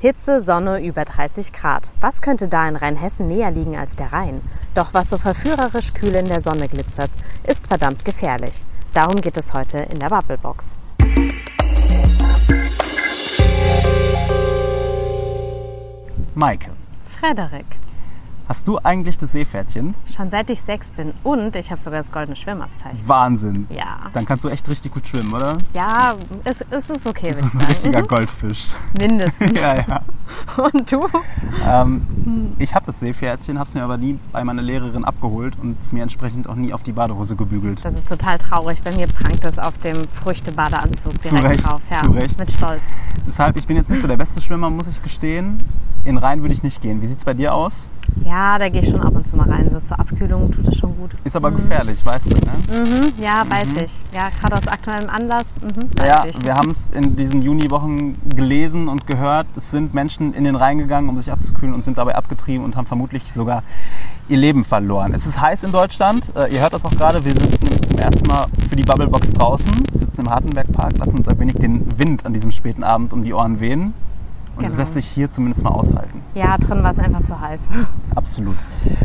Hitze, Sonne, über 30 Grad. Was könnte da in Rheinhessen näher liegen als der Rhein? Doch was so verführerisch kühl in der Sonne glitzert, ist verdammt gefährlich. Darum geht es heute in der Bubblebox. Maike, Frederik, hast du eigentlich das Seepferdchen? schon seit ich sechs bin und ich habe sogar das goldene Schwimmabzeichen. Wahnsinn. Ja. Dann kannst du echt richtig gut schwimmen, oder? Ja, es, es ist okay, Das ist ein ich richtiger sagen. Goldfisch. Mindestens. ja, ja. Und du? Ähm, ich habe das Seepferdchen, habe es mir aber nie bei meiner Lehrerin abgeholt und es mir entsprechend auch nie auf die Badehose gebügelt. Das ist total traurig. Bei mir prangt es auf dem Früchtebadeanzug direkt Recht, drauf. Ja, zu Recht. Mit Stolz. Deshalb, ich bin jetzt nicht so der beste Schwimmer, muss ich gestehen. In Rhein würde ich nicht gehen. Wie sieht es bei dir aus? Ja, da gehe ich schon ab und zu mal rein. So zur Abkühlung tut es schon gut. Ist aber gefährlich, weißt du, ne? Mhm, ja, weiß ich. Ja, gerade aus aktuellem Anlass. Mhm, Ja, ich. wir haben es in diesen Juniwochen gelesen und gehört. Es sind Menschen in den Rhein gegangen, um sich abzukühlen und sind dabei abgetrieben und haben vermutlich sogar ihr Leben verloren. Es ist heiß in Deutschland. Äh, ihr hört das auch gerade. Wir sitzen nämlich zum ersten Mal für die Bubblebox draußen, sitzen im Hartenbergpark, lassen uns ein wenig den Wind an diesem späten Abend um die Ohren wehen. Und Genau. lässt sich hier zumindest mal aushalten. ja, drin war es einfach zu heiß. Absolut.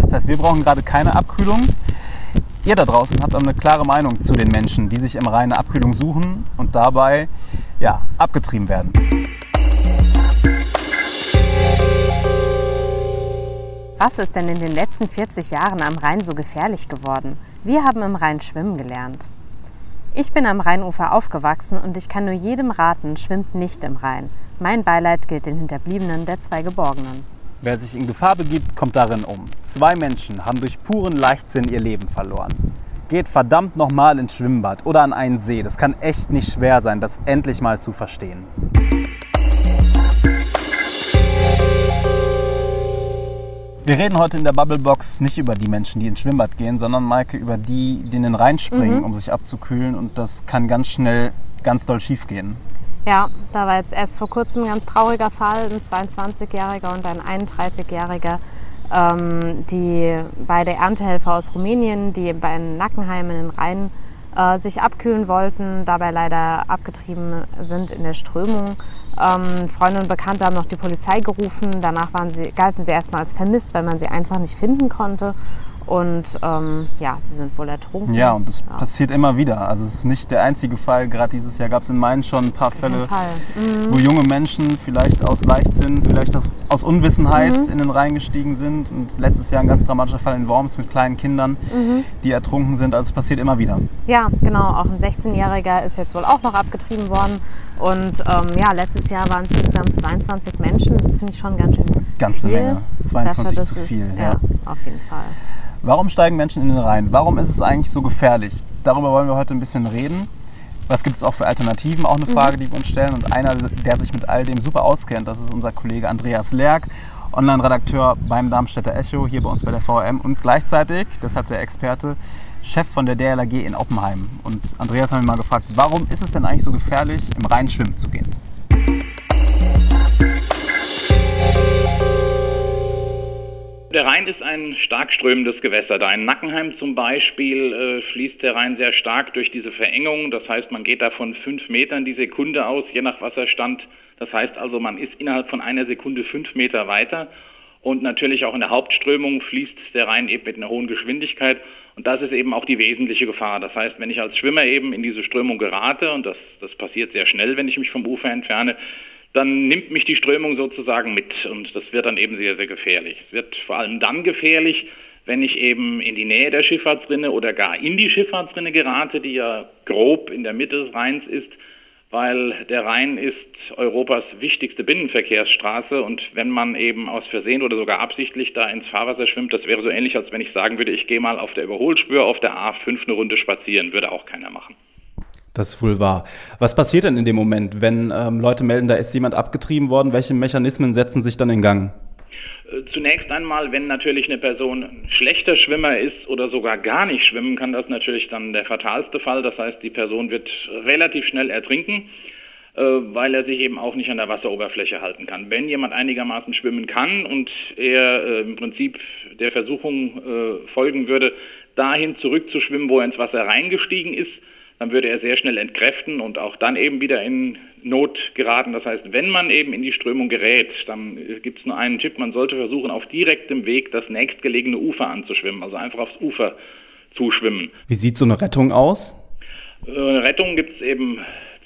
Das heißt, wir brauchen gerade keine Abkühlung. Ihr da draußen habt aber eine klare Meinung zu den Menschen, die sich im Rhein eine Abkühlung suchen und dabei ja, abgetrieben werden. Was ist denn in den letzten 40 Jahren am Rhein so gefährlich geworden? Wir haben im Rhein schwimmen gelernt. Ich bin am Rheinufer aufgewachsen und ich kann nur jedem raten, schwimmt nicht im Rhein. Mein Beileid gilt den Hinterbliebenen der zwei Geborgenen. Wer sich in Gefahr begibt, kommt darin um. Zwei Menschen haben durch puren Leichtsinn ihr Leben verloren. Geht verdammt nochmal ins Schwimmbad oder an einen See. Das kann echt nicht schwer sein, das endlich mal zu verstehen. Wir reden heute in der Bubblebox nicht über die Menschen, die ins Schwimmbad gehen, sondern Maike über die, die in den Rhein springen, um sich abzukühlen. Und das kann ganz schnell ganz doll schief gehen. Ja, da war jetzt erst vor kurzem ein ganz trauriger Fall, ein 22-Jähriger und ein 31-Jähriger, ähm, die beide Erntehelfer aus Rumänien, die bei Nackenheim in den Rhein äh, sich abkühlen wollten, dabei leider abgetrieben sind in der Strömung. Ähm, Freunde und Bekannte haben noch die Polizei gerufen. Danach waren sie, galten sie erstmal als vermisst, weil man sie einfach nicht finden konnte. Und ähm, ja, sie sind wohl ertrunken. Ja, und das Ja. passiert immer wieder. Also es ist nicht der einzige Fall. Gerade dieses Jahr gab es in Main schon ein paar Fälle, Fall. Mhm. wo junge Menschen vielleicht aus Leichtsinn, vielleicht aus, Unwissenheit Mhm. in den Rhein gestiegen sind. Und letztes Jahr ein ganz dramatischer Fall in Worms mit kleinen Kindern, Mhm. die ertrunken sind. Also es passiert immer wieder. Ja, genau. Auch ein 16-Jähriger ist jetzt wohl auch noch abgetrieben worden. Und ähm, ja, letztes Jahr waren es insgesamt 22 Menschen. Das finde ich schon ganz schön Ganze viel. Menge. 22 Dafür, zu viel. ja, ja. auf jeden Fall. Warum steigen Menschen in den Rhein? Warum ist es eigentlich so gefährlich? Darüber wollen wir heute ein bisschen reden. Was gibt es auch für Alternativen? Auch eine Frage, die wir uns stellen. Und einer, der sich mit all dem super auskennt, das ist unser Kollege Andreas Lerck, Online-Redakteur beim Darmstädter Echo, hier bei uns bei der VRM und gleichzeitig, deshalb der Experte, Chef von der DLAG in Oppenheim. Und Andreas haben wir mal gefragt, warum ist es denn eigentlich so gefährlich, im Rhein schwimmen zu gehen? Der Rhein ist ein stark strömendes Gewässer. Da in Nackenheim zum Beispiel äh, fließt der Rhein sehr stark durch diese Verengung. Das heißt, man geht da von fünf Metern die Sekunde aus, je nach Wasserstand. Das heißt also, man ist innerhalb von einer Sekunde fünf Meter weiter. Und natürlich auch in der Hauptströmung fließt der Rhein eben mit einer hohen Geschwindigkeit. Und das ist eben auch die wesentliche Gefahr. Das heißt, wenn ich als Schwimmer eben in diese Strömung gerate, und das, das passiert sehr schnell, wenn ich mich vom Ufer entferne, dann nimmt mich die Strömung sozusagen mit und das wird dann eben sehr, sehr gefährlich. Es wird vor allem dann gefährlich, wenn ich eben in die Nähe der Schifffahrtsrinne oder gar in die Schifffahrtsrinne gerate, die ja grob in der Mitte des Rheins ist, weil der Rhein ist Europas wichtigste Binnenverkehrsstraße und wenn man eben aus Versehen oder sogar absichtlich da ins Fahrwasser schwimmt, das wäre so ähnlich, als wenn ich sagen würde, ich gehe mal auf der Überholspur auf der A5 eine Runde spazieren, würde auch keiner machen. Das ist wohl wahr. Was passiert denn in dem Moment, wenn ähm, Leute melden, da ist jemand abgetrieben worden? Welche Mechanismen setzen sich dann in Gang? Äh, Zunächst einmal, wenn natürlich eine Person ein schlechter Schwimmer ist oder sogar gar nicht schwimmen, kann das natürlich dann der fatalste Fall. Das heißt, die Person wird relativ schnell ertrinken, äh, weil er sich eben auch nicht an der Wasseroberfläche halten kann. Wenn jemand einigermaßen schwimmen kann und er äh, im Prinzip der Versuchung folgen würde, dahin zurückzuschwimmen, wo er ins Wasser reingestiegen ist, dann würde er sehr schnell entkräften und auch dann eben wieder in Not geraten. Das heißt, wenn man eben in die Strömung gerät, dann gibt es nur einen Tipp, man sollte versuchen, auf direktem Weg das nächstgelegene Ufer anzuschwimmen, also einfach aufs Ufer zuschwimmen. Wie sieht so eine Rettung aus? Eine äh, Rettung gibt es eben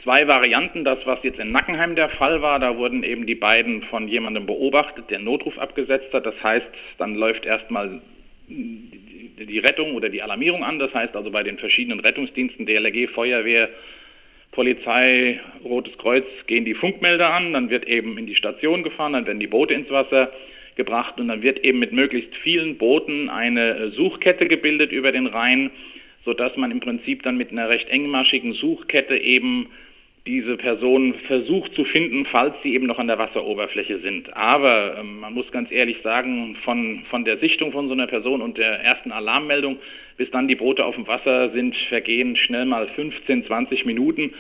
zwei Varianten. Das, was jetzt in Nackenheim der Fall war, da wurden eben die beiden von jemandem beobachtet, der Notruf abgesetzt hat. Das heißt, dann läuft erstmal die Rettung oder die Alarmierung an. Das heißt also bei den verschiedenen Rettungsdiensten, DLRG, Feuerwehr, Polizei, Rotes Kreuz gehen die Funkmelder an, dann wird eben in die Station gefahren, dann werden die Boote ins Wasser gebracht und dann wird eben mit möglichst vielen Booten eine Suchkette gebildet über den Rhein, sodass man im Prinzip dann mit einer recht engmaschigen Suchkette eben diese Person versucht zu finden, falls sie eben noch an der Wasseroberfläche sind. Aber ähm, man muss ganz ehrlich sagen, von, von der Sichtung von so einer Person und der ersten Alarmmeldung bis dann die Boote auf dem Wasser sind, vergehen schnell mal 15, 20 Minuten.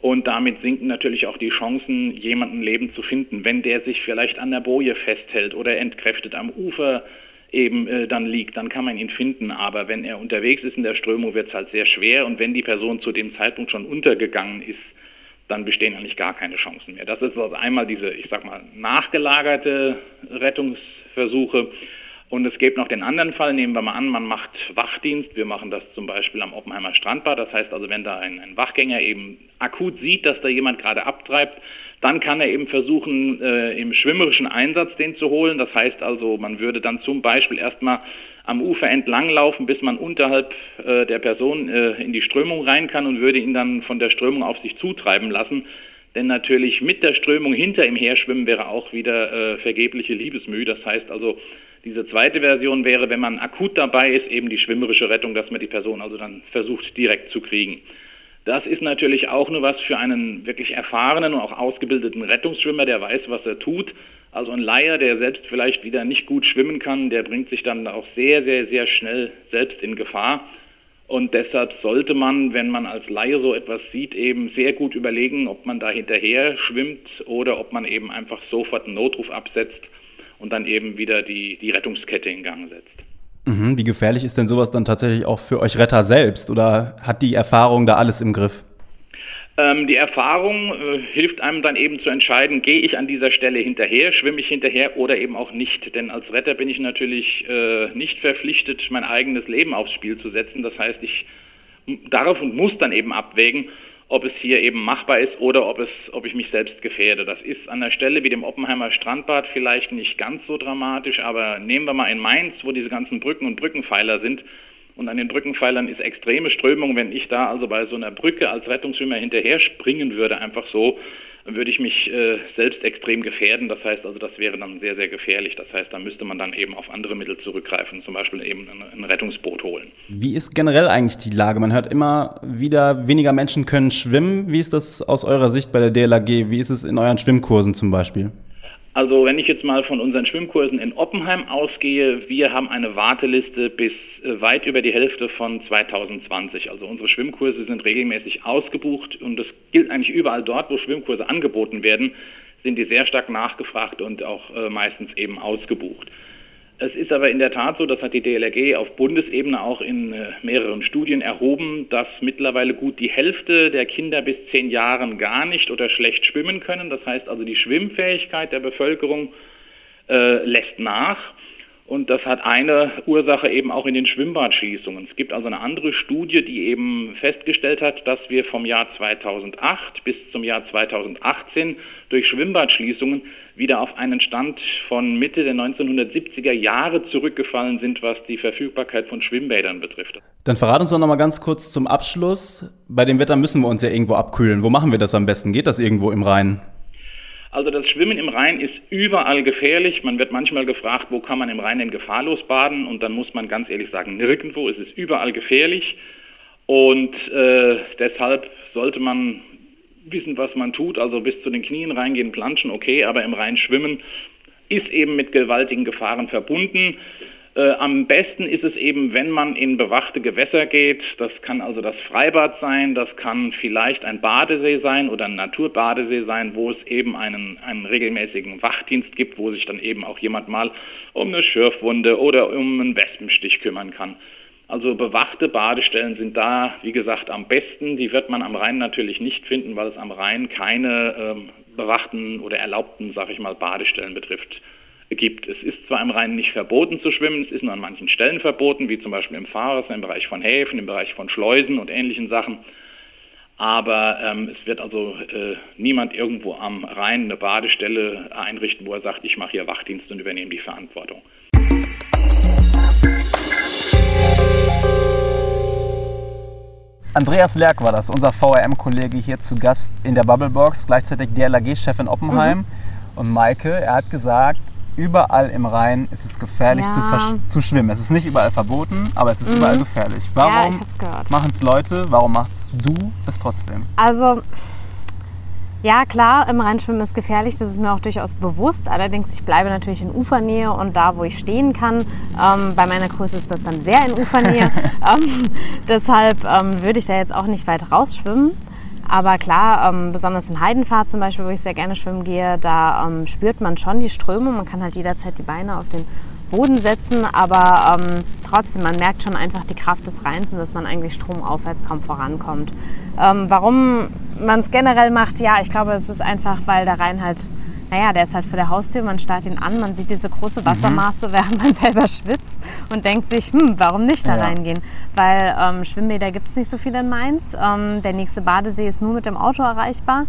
Und damit sinken natürlich auch die Chancen, jemanden lebend zu finden, wenn der sich vielleicht an der Boje festhält oder entkräftet am Ufer eben äh, dann liegt, dann kann man ihn finden. Aber wenn er unterwegs ist in der Strömung, wird es halt sehr schwer. Und wenn die Person zu dem Zeitpunkt schon untergegangen ist, dann bestehen eigentlich gar keine Chancen mehr. Das ist also einmal diese, ich sag mal, nachgelagerte Rettungsversuche. Und es gibt noch den anderen Fall, nehmen wir mal an, man macht Wachdienst. Wir machen das zum Beispiel am Oppenheimer Strandbad. Das heißt also, wenn da ein, ein Wachgänger eben akut sieht, dass da jemand gerade abtreibt, dann kann er eben versuchen, äh, im schwimmerischen Einsatz den zu holen. Das heißt also, man würde dann zum Beispiel erstmal am Ufer entlang laufen, bis man unterhalb äh, der Person äh, in die Strömung rein kann und würde ihn dann von der Strömung auf sich zutreiben lassen. Denn natürlich mit der Strömung hinter ihm herschwimmen wäre auch wieder äh, vergebliche Liebesmüh. Das heißt also, diese zweite Version wäre, wenn man akut dabei ist, eben die schwimmerische Rettung, dass man die Person also dann versucht direkt zu kriegen. Das ist natürlich auch nur was für einen wirklich erfahrenen und auch ausgebildeten Rettungsschwimmer, der weiß, was er tut. Also ein Laie, der selbst vielleicht wieder nicht gut schwimmen kann, der bringt sich dann auch sehr, sehr, sehr schnell selbst in Gefahr. Und deshalb sollte man, wenn man als Laie so etwas sieht, eben sehr gut überlegen, ob man da hinterher schwimmt oder ob man eben einfach sofort einen Notruf absetzt und dann eben wieder die, die Rettungskette in Gang setzt. Mhm. Wie gefährlich ist denn sowas dann tatsächlich auch für euch Retter selbst oder hat die Erfahrung da alles im Griff? Ähm, die Erfahrung äh, hilft einem dann eben zu entscheiden, gehe ich an dieser Stelle hinterher, schwimme ich hinterher oder eben auch nicht. Denn als Retter bin ich natürlich äh, nicht verpflichtet, mein eigenes Leben aufs Spiel zu setzen. Das heißt, ich darf und muss dann eben abwägen, ob es hier eben machbar ist oder ob, es, ob ich mich selbst gefährde. Das ist an der Stelle wie dem Oppenheimer Strandbad vielleicht nicht ganz so dramatisch, aber nehmen wir mal in Mainz, wo diese ganzen Brücken und Brückenpfeiler sind. Und an den Brückenpfeilern ist extreme Strömung. Wenn ich da also bei so einer Brücke als Rettungsschwimmer hinterher springen würde, einfach so, würde ich mich äh, selbst extrem gefährden. Das heißt also, das wäre dann sehr, sehr gefährlich. Das heißt, da müsste man dann eben auf andere Mittel zurückgreifen, zum Beispiel eben ein, ein Rettungsboot holen. Wie ist generell eigentlich die Lage? Man hört immer wieder, weniger Menschen können schwimmen. Wie ist das aus eurer Sicht bei der DLAG? Wie ist es in euren Schwimmkursen zum Beispiel? Also wenn ich jetzt mal von unseren Schwimmkursen in Oppenheim ausgehe, wir haben eine Warteliste bis äh, weit über die Hälfte von 2020. Also unsere Schwimmkurse sind regelmäßig ausgebucht und das gilt eigentlich überall dort, wo Schwimmkurse angeboten werden, sind die sehr stark nachgefragt und auch äh, meistens eben ausgebucht. Es ist aber in der Tat so, das hat die DLRG auf Bundesebene auch in äh, mehreren Studien erhoben, dass mittlerweile gut die Hälfte der Kinder bis zehn Jahren gar nicht oder schlecht schwimmen können. Das heißt also, die Schwimmfähigkeit der Bevölkerung äh, lässt nach. Und das hat eine Ursache eben auch in den Schwimmbadschließungen. Es gibt also eine andere Studie, die eben festgestellt hat, dass wir vom Jahr 2008 bis zum Jahr 2018 durch Schwimmbadschließungen wieder auf einen Stand von Mitte der 1970er Jahre zurückgefallen sind, was die Verfügbarkeit von Schwimmbädern betrifft. Dann verrat uns doch noch mal ganz kurz zum Abschluss. Bei dem Wetter müssen wir uns ja irgendwo abkühlen. Wo machen wir das am besten? Geht das irgendwo im Rhein? Also das Schwimmen im Rhein ist überall gefährlich. Man wird manchmal gefragt, wo kann man im Rhein denn gefahrlos baden? Und dann muss man ganz ehrlich sagen, nirgendwo. Es ist überall gefährlich. Und äh, deshalb sollte man wissen, was man tut. Also bis zu den Knien reingehen, planschen, okay, aber im Rhein schwimmen ist eben mit gewaltigen Gefahren verbunden. Äh, am besten ist es eben, wenn man in bewachte Gewässer geht. Das kann also das Freibad sein, das kann vielleicht ein Badesee sein oder ein Naturbadesee sein, wo es eben einen, einen regelmäßigen Wachdienst gibt, wo sich dann eben auch jemand mal um eine Schürfwunde oder um einen Wespenstich kümmern kann. Also bewachte Badestellen sind da, wie gesagt, am besten. Die wird man am Rhein natürlich nicht finden, weil es am Rhein keine ähm, bewachten oder erlaubten, sag ich mal, Badestellen betrifft gibt. Es ist zwar im Rhein nicht verboten zu schwimmen, es ist nur an manchen Stellen verboten, wie zum Beispiel im Fahres, im Bereich von Häfen, im Bereich von Schleusen und ähnlichen Sachen. Aber ähm, es wird also äh, niemand irgendwo am Rhein eine Badestelle einrichten, wo er sagt, ich mache hier Wachdienst und übernehme die Verantwortung. Andreas Lerck war das, unser VRM-Kollege hier zu Gast in der Bubblebox, gleichzeitig DLAG-Chef in Oppenheim. Mhm. Und Maike, er hat gesagt, überall im Rhein ist es gefährlich ja. zu, zu, schwimmen. Es ist nicht überall verboten, aber es ist mhm. überall gefährlich. Warum ja, machen es Leute? Warum machst du es trotzdem? Also, ja klar, im Rheinschwimmen ist gefährlich, das ist mir auch durchaus bewusst. Allerdings, ich bleibe natürlich in Ufernähe und da, wo ich stehen kann. Ähm, bei meiner Größe ist das dann sehr in Ufernähe. ähm, deshalb ähm, würde ich da jetzt auch nicht weit rausschwimmen. Aber klar, ähm, besonders in Heidenfahrt zum Beispiel, wo ich sehr gerne schwimmen gehe, da ähm, spürt man schon die Strömung. Man kann halt jederzeit die Beine auf den Boden setzen, aber ähm, trotzdem, man merkt schon einfach die Kraft des Rheins und dass man eigentlich stromaufwärts kaum vorankommt. Ähm, warum man es generell macht, ja, ich glaube, es ist einfach, weil der Rhein halt naja, der ist halt vor der Haustür, man starrt ihn an, man sieht diese große mhm. Wassermaße, mhm. während man selber schwitzt und denkt sich, hm, warum nicht da ja. reingehen? Weil ähm, Schwimmbäder gibt es nicht so viele in Mainz. Ähm, der nächste Badesee ist nur mit dem Auto erreichbar.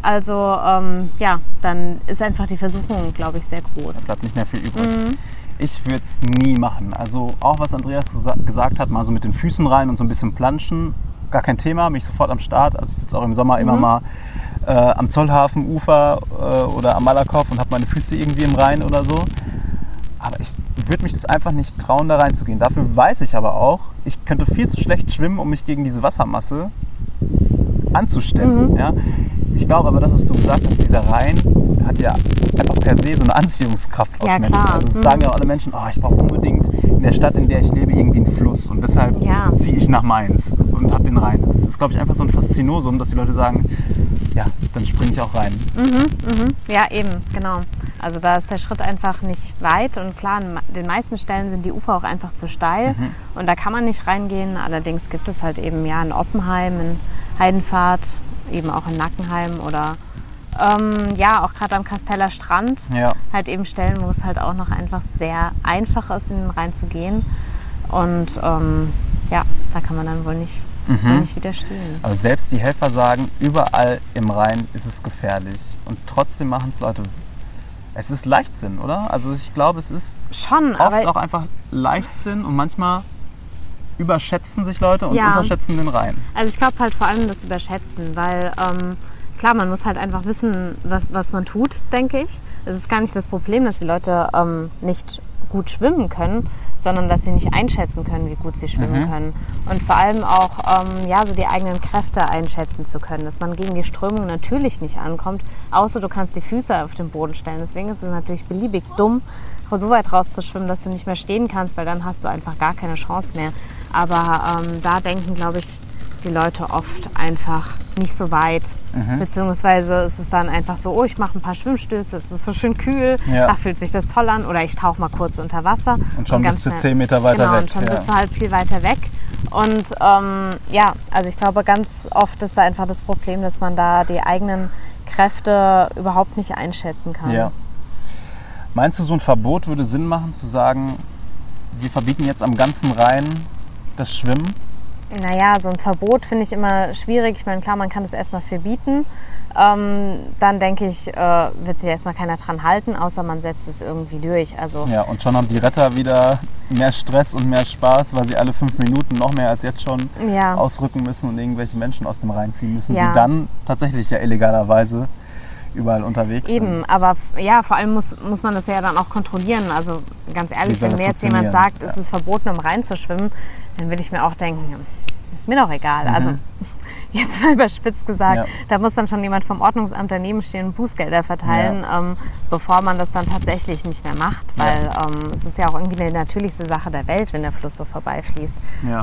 Also ähm, ja, dann ist einfach die Versuchung, glaube ich, sehr groß. Es bleibt nicht mehr viel übrig. Mhm. Ich würde es nie machen. Also auch was Andreas gesagt hat, mal so mit den Füßen rein und so ein bisschen planschen, gar kein Thema, mich sofort am Start. Also ich sitze auch im Sommer mhm. immer mal äh, am Zollhafenufer äh, oder am Malakow und habe meine Füße irgendwie im Rhein oder so. Aber ich würde mich das einfach nicht trauen, da reinzugehen. Dafür weiß ich aber auch, ich könnte viel zu schlecht schwimmen, um mich gegen diese Wassermasse anzustemmen. Mhm. Ja? Ich glaube aber, das, was du gesagt hast, dieser Rhein hat ja einfach per se so eine Anziehungskraft aus ja, Menschen. Klar. Also mhm. sagen ja auch alle Menschen, oh, ich brauche unbedingt in der Stadt, in der ich lebe, irgendwie einen Fluss. Und deshalb ja. ziehe ich nach Mainz und habe den Rhein. Das ist, glaube ich, einfach so ein Faszinosum, dass die Leute sagen, ja, dann springe ich auch rein. Mhm, mhm. Ja, eben, genau. Also da ist der Schritt einfach nicht weit und klar, an den meisten Stellen sind die Ufer auch einfach zu steil mhm. und da kann man nicht reingehen. Allerdings gibt es halt eben ja in Oppenheim, in Heidenfahrt, eben auch in Nackenheim oder ähm, ja, auch gerade am Kasteller Strand. Ja. Halt eben Stellen, wo es halt auch noch einfach sehr einfach ist, in den Rhein zu gehen. Und ähm, ja, da kann man dann wohl nicht mhm. nicht widerstehen. Aber selbst die Helfer sagen, überall im Rhein ist es gefährlich. Und trotzdem machen es Leute. Es ist Leichtsinn, oder? Also ich glaube, es ist schon oft auch einfach Leichtsinn und manchmal überschätzen sich Leute und ja. unterschätzen den Rhein. Also ich glaube halt vor allem das Überschätzen, weil ähm, klar, man muss halt einfach wissen, was, was man tut, denke ich. Es ist gar nicht das Problem, dass die Leute ähm, nicht gut schwimmen können, sondern dass sie nicht einschätzen können, wie gut sie schwimmen mhm. können. Und vor allem auch ähm, ja, so die eigenen Kräfte einschätzen zu können, dass man gegen die Strömung natürlich nicht ankommt, außer du kannst die Füße auf den Boden stellen. Deswegen ist es natürlich beliebig dumm, so weit rauszuschwimmen, dass du nicht mehr stehen kannst, weil dann hast du einfach gar keine Chance mehr. Aber ähm, da denken, glaube ich, die Leute oft einfach nicht so weit. Mhm. Beziehungsweise ist es dann einfach so, oh, ich mache ein paar Schwimmstöße, es ist so schön kühl, ja. da fühlt sich das toll an. Oder ich tauche mal kurz unter Wasser. Und schon und bist du zehn Meter weiter genau, weg. Und schon ja. bist du halt viel weiter weg. Und ähm, ja, also ich glaube, ganz oft ist da einfach das Problem, dass man da die eigenen Kräfte überhaupt nicht einschätzen kann. Ja. Meinst du, so ein Verbot würde Sinn machen, zu sagen, wir verbieten jetzt am ganzen Rhein das Schwimmen? Naja, so ein Verbot finde ich immer schwierig. Ich meine, klar, man kann das erstmal verbieten. Ähm, dann denke ich, äh, wird sich erstmal keiner dran halten, außer man setzt es irgendwie durch. Also ja, und schon haben die Retter wieder mehr Stress und mehr Spaß, weil sie alle fünf Minuten noch mehr als jetzt schon ja. ausrücken müssen und irgendwelche Menschen aus dem Rhein ziehen müssen, ja. die dann tatsächlich ja illegalerweise überall unterwegs Eben, sind. Eben, aber ja, vor allem muss, muss man das ja dann auch kontrollieren. Also ganz ehrlich, wenn mir jetzt jemand sagt, ja. es ist verboten, um reinzuschwimmen, dann würde ich mir auch denken, ist mir doch egal. Mhm. Also jetzt mal überspitzt gesagt, ja. da muss dann schon jemand vom Ordnungsamt daneben stehen und Bußgelder verteilen, ja. ähm, bevor man das dann tatsächlich nicht mehr macht, weil ja. ähm, es ist ja auch irgendwie eine natürlichste Sache der Welt, wenn der Fluss so vorbeifließt.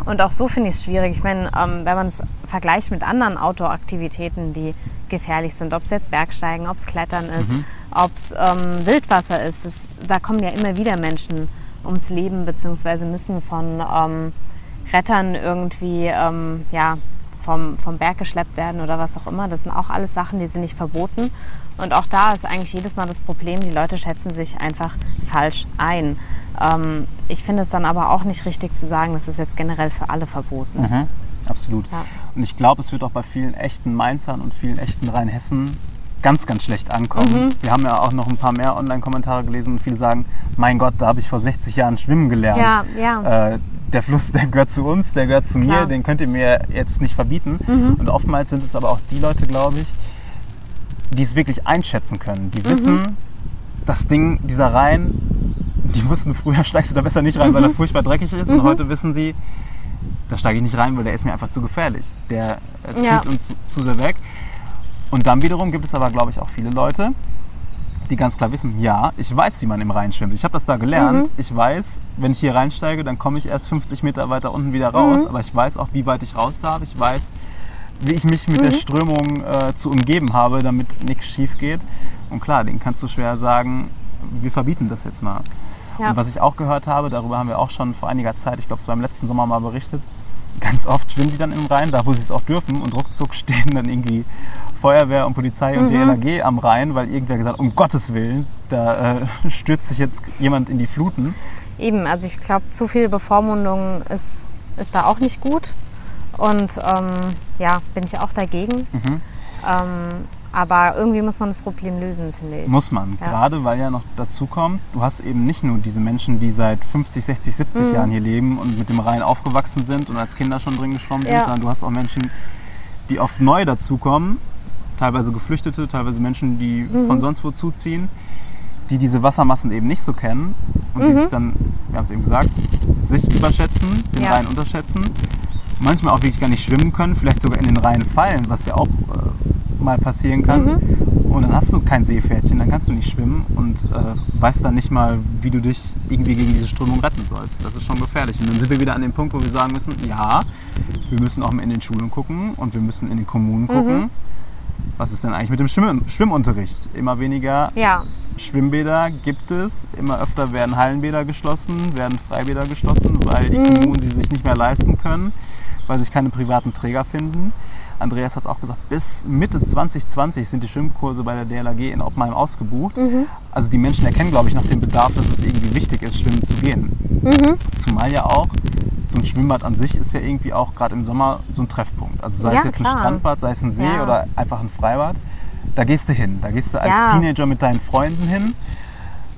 Und auch so finde ich es schwierig. Ich meine, ähm, wenn man es vergleicht mit anderen Outdoor-Aktivitäten, die gefährlich sind, ob es jetzt Bergsteigen, ob es Klettern ist, mhm. ob es ähm, Wildwasser ist, das, da kommen ja immer wieder Menschen ums Leben, beziehungsweise müssen von ähm, Rettern irgendwie ähm, ja, vom, vom Berg geschleppt werden oder was auch immer. Das sind auch alles Sachen, die sind nicht verboten. Und auch da ist eigentlich jedes Mal das Problem, die Leute schätzen sich einfach falsch ein. Ähm, ich finde es dann aber auch nicht richtig zu sagen, das ist jetzt generell für alle verboten. Mhm, absolut. Ja. Und ich glaube, es wird auch bei vielen echten Mainzern und vielen echten Rheinhessen ganz, ganz schlecht ankommen. Mhm. Wir haben ja auch noch ein paar mehr Online-Kommentare gelesen und viele sagen, mein Gott, da habe ich vor 60 Jahren schwimmen gelernt. Ja, ja. Äh, der Fluss, der gehört zu uns, der gehört zu mir, Klar. den könnt ihr mir jetzt nicht verbieten. Mhm. Und oftmals sind es aber auch die Leute, glaube ich, die es wirklich einschätzen können. Die Mhm. wissen, das Ding, dieser Rhein, die wussten früher, steigst du da besser nicht rein, weil er furchtbar dreckig ist. Und heute wissen sie, da steige ich nicht rein, weil der ist mir einfach zu gefährlich. Der zieht Ja. uns zu, zu sehr weg. Und dann wiederum gibt es aber, glaube ich, auch viele Leute, die ganz klar wissen, ja, ich weiß, wie man im Rhein schwimmt. Ich habe das da gelernt. Mhm. Ich weiß, wenn ich hier reinsteige, dann komme ich erst 50 Meter weiter unten wieder raus. Mhm. Aber ich weiß auch, wie weit ich raus darf. Ich weiß, wie ich mich mit Mhm. der Strömung äh, zu umgeben habe, damit nichts schief geht. Und klar, den kannst du schwer sagen, wir verbieten das jetzt mal. Ja. Und was ich auch gehört habe, darüber haben wir auch schon vor einiger Zeit, ich glaube, es war im letzten Sommer mal berichtet, ganz oft schwimmen die dann im Rhein, da wo sie es auch dürfen und ruckzuck stehen dann irgendwie Feuerwehr und Polizei und Mhm. DLRG am Rhein, weil irgendwer gesagt hat, um Gottes Willen, da äh, stürzt sich jetzt jemand in die Fluten. Eben, also ich glaube, zu viel Bevormundung ist, ist da auch nicht gut. Und ähm, ja, bin ich auch dagegen. Mhm. Ähm, aber irgendwie muss man das Problem lösen, finde ich. Muss man, Ja. gerade weil ja noch dazu kommt, du hast eben nicht nur diese Menschen, die seit 50, 60, 70 Mhm. Jahren hier leben und mit dem Rhein aufgewachsen sind und als Kinder schon drin geschwommen sind, Ja. sondern du hast auch Menschen, die oft neu dazukommen, teilweise Geflüchtete, teilweise Menschen, die Mhm. von sonst wo zuziehen, die diese Wassermassen eben nicht so kennen und die Mhm. sich dann, wir haben es eben gesagt, sich überschätzen, den Ja. Rhein unterschätzen, manchmal auch wirklich gar nicht schwimmen können, vielleicht sogar in den Rhein fallen, was ja auch äh, mal passieren kann. Mhm. Und dann hast du kein Seepferdchen, dann kannst du nicht schwimmen und äh, weißt dann nicht mal, wie du dich irgendwie gegen diese Strömung retten sollst. Das ist schon gefährlich. Und dann sind wir wieder an dem Punkt, wo wir sagen müssen, ja, wir müssen auch mal in den Schulen gucken und wir müssen in den Kommunen gucken. Was ist denn eigentlich mit dem Schwimm Schwimmunterricht? Immer weniger Ja, Schwimmbäder gibt es. Immer öfter werden Hallenbäder geschlossen, werden Freibäder geschlossen, weil die Mhm. Kommunen sie sich nicht mehr leisten können, weil sich keine privaten Träger finden. Andreas hat es auch gesagt, bis Mitte 2020 sind die Schwimmkurse bei der DLAG in Oppenheim ausgebucht. Mhm. Also die Menschen erkennen, glaube ich, noch den Bedarf, dass es irgendwie wichtig ist, schwimmen zu gehen. Mhm. Zumal ja auch, so ein Schwimmbad an sich ist ja irgendwie auch gerade im Sommer so ein Treffpunkt. Also sei Ja, es jetzt klar. ein Strandbad, sei es ein See Ja. oder einfach ein Freibad. Da gehst du hin. Da gehst du als Ja. Teenager mit deinen Freunden hin,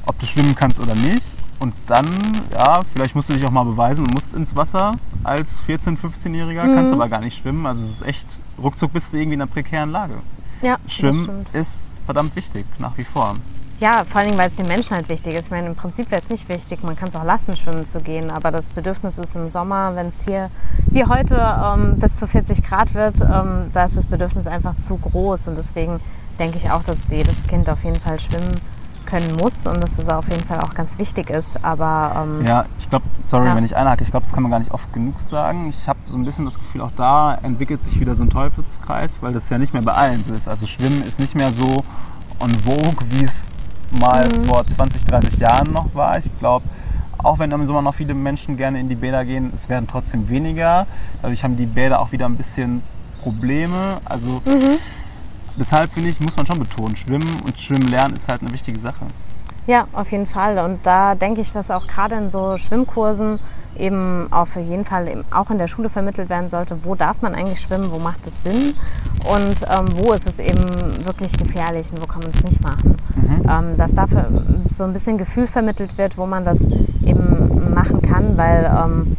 ob du schwimmen kannst oder nicht. Und dann, ja, vielleicht musst du dich auch mal beweisen und musst ins Wasser als 14-, 15-Jähriger, Mhm. kannst aber gar nicht schwimmen. Also es ist echt, ruckzuck bist du irgendwie in einer prekären Lage. ja, Schwimmen ist verdammt wichtig, nach wie vor. Ja, vor allen Dingen, weil es den Menschen halt wichtig ist. Ich meine, im Prinzip wäre es nicht wichtig, man kann es auch lassen, schwimmen zu gehen. Aber das Bedürfnis ist im Sommer, wenn es hier wie heute ähm, bis zu 40 Grad wird, ähm, da ist das Bedürfnis einfach zu groß. Und deswegen denke ich auch, dass jedes Kind auf jeden Fall schwimmen können muss und dass das auf jeden Fall auch ganz wichtig ist. Aber ähm, Ja, ich glaube, sorry, Ja. wenn ich einhake, ich glaube, das kann man gar nicht oft genug sagen. Ich habe so ein bisschen das Gefühl, auch da entwickelt sich wieder so ein Teufelskreis, weil das ja nicht mehr bei allen so ist. Also Schwimmen ist nicht mehr so on vogue, wie es mal Mhm. vor 20, 30 Jahren noch war. Ich glaube, auch wenn im Sommer noch viele Menschen gerne in die Bäder gehen, es werden trotzdem weniger. Dadurch haben die Bäder auch wieder ein bisschen Probleme. Also Mhm. Deshalb finde ich, muss man schon betonen, Schwimmen und Schwimmen lernen ist halt eine wichtige Sache. Ja, auf jeden Fall. Und da denke ich, dass auch gerade in so Schwimmkursen eben auf jeden Fall eben auch in der Schule vermittelt werden sollte, wo darf man eigentlich schwimmen, wo macht es Sinn und ähm, wo ist es eben wirklich gefährlich und wo kann man es nicht machen. Ähm, dass dafür so ein bisschen Gefühl vermittelt wird, wo man das eben machen kann, weil ähm,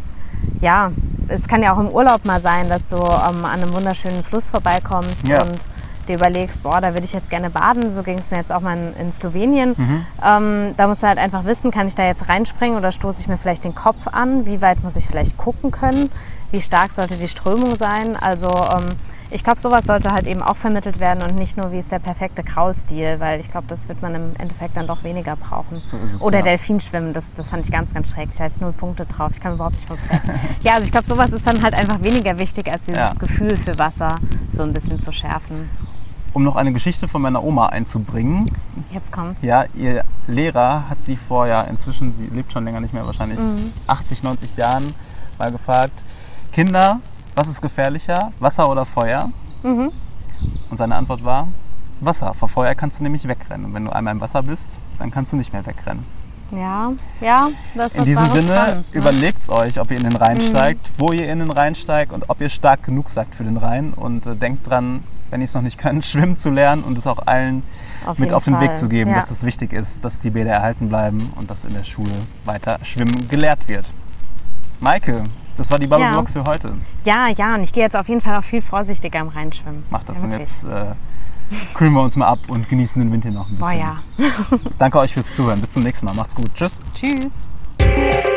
ja, es kann ja auch im Urlaub mal sein, dass du ähm, an einem wunderschönen Fluss vorbeikommst Ja. und dir überlegst, boah, da würde ich jetzt gerne baden. So ging es mir jetzt auch mal in, in Slowenien. Ähm, da musst du halt einfach wissen, kann ich da jetzt reinspringen oder stoße ich mir vielleicht den Kopf an? Wie weit muss ich vielleicht gucken können? Wie stark sollte die Strömung sein? Also ähm, ich glaube, sowas sollte halt eben auch vermittelt werden und nicht nur, wie ist der perfekte Kraulstil, weil ich glaube, das wird man im Endeffekt dann doch weniger brauchen. So es, Oder ja. Delfinschwimmen, das, das fand ich ganz, ganz schrecklich. Da hatte ich null Punkte drauf. Ich kann überhaupt nicht Pferd. Ja, also ich glaube, sowas ist dann halt einfach weniger wichtig, als dieses Ja. Gefühl für Wasser so ein bisschen zu schärfen. Um noch eine Geschichte von meiner Oma einzubringen, Jetzt kommt's. Ja, ihr Lehrer hat sie vor, ja, inzwischen, sie lebt schon länger nicht mehr, wahrscheinlich Mhm. 80, 90 Jahren, mal gefragt, Kinder, was ist gefährlicher, Wasser oder Feuer? Und seine Antwort war, Wasser. Vor Feuer kannst du nämlich wegrennen. Und wenn du einmal im Wasser bist, dann kannst du nicht mehr wegrennen. Ja, ja, das ist In diesem Sinne, dran, ne? überlegt euch, ob ihr in den Rhein steigt, wo ihr in den Rhein steigt und ob ihr stark genug seid für den Rhein. Und äh, denkt dran, wenn ihr es noch nicht könnt, schwimmen zu lernen und es auch allen Auf mit auf den Weg Fall. zu geben, Ja. dass es wichtig ist, dass die Bäder erhalten bleiben und dass in der Schule weiter Schwimmen gelehrt wird. Maike, das war die Bubble Ja. Box für heute. Ja, ja, und ich gehe jetzt auf jeden Fall auch viel vorsichtiger im Rheinschwimmen. Macht das ja, und wirklich. jetzt äh, kühlen wir uns mal ab und genießen den Winter noch ein bisschen. Boah, ja. Danke euch fürs Zuhören. Bis zum nächsten Mal. Macht's gut. Tschüss. Tschüss.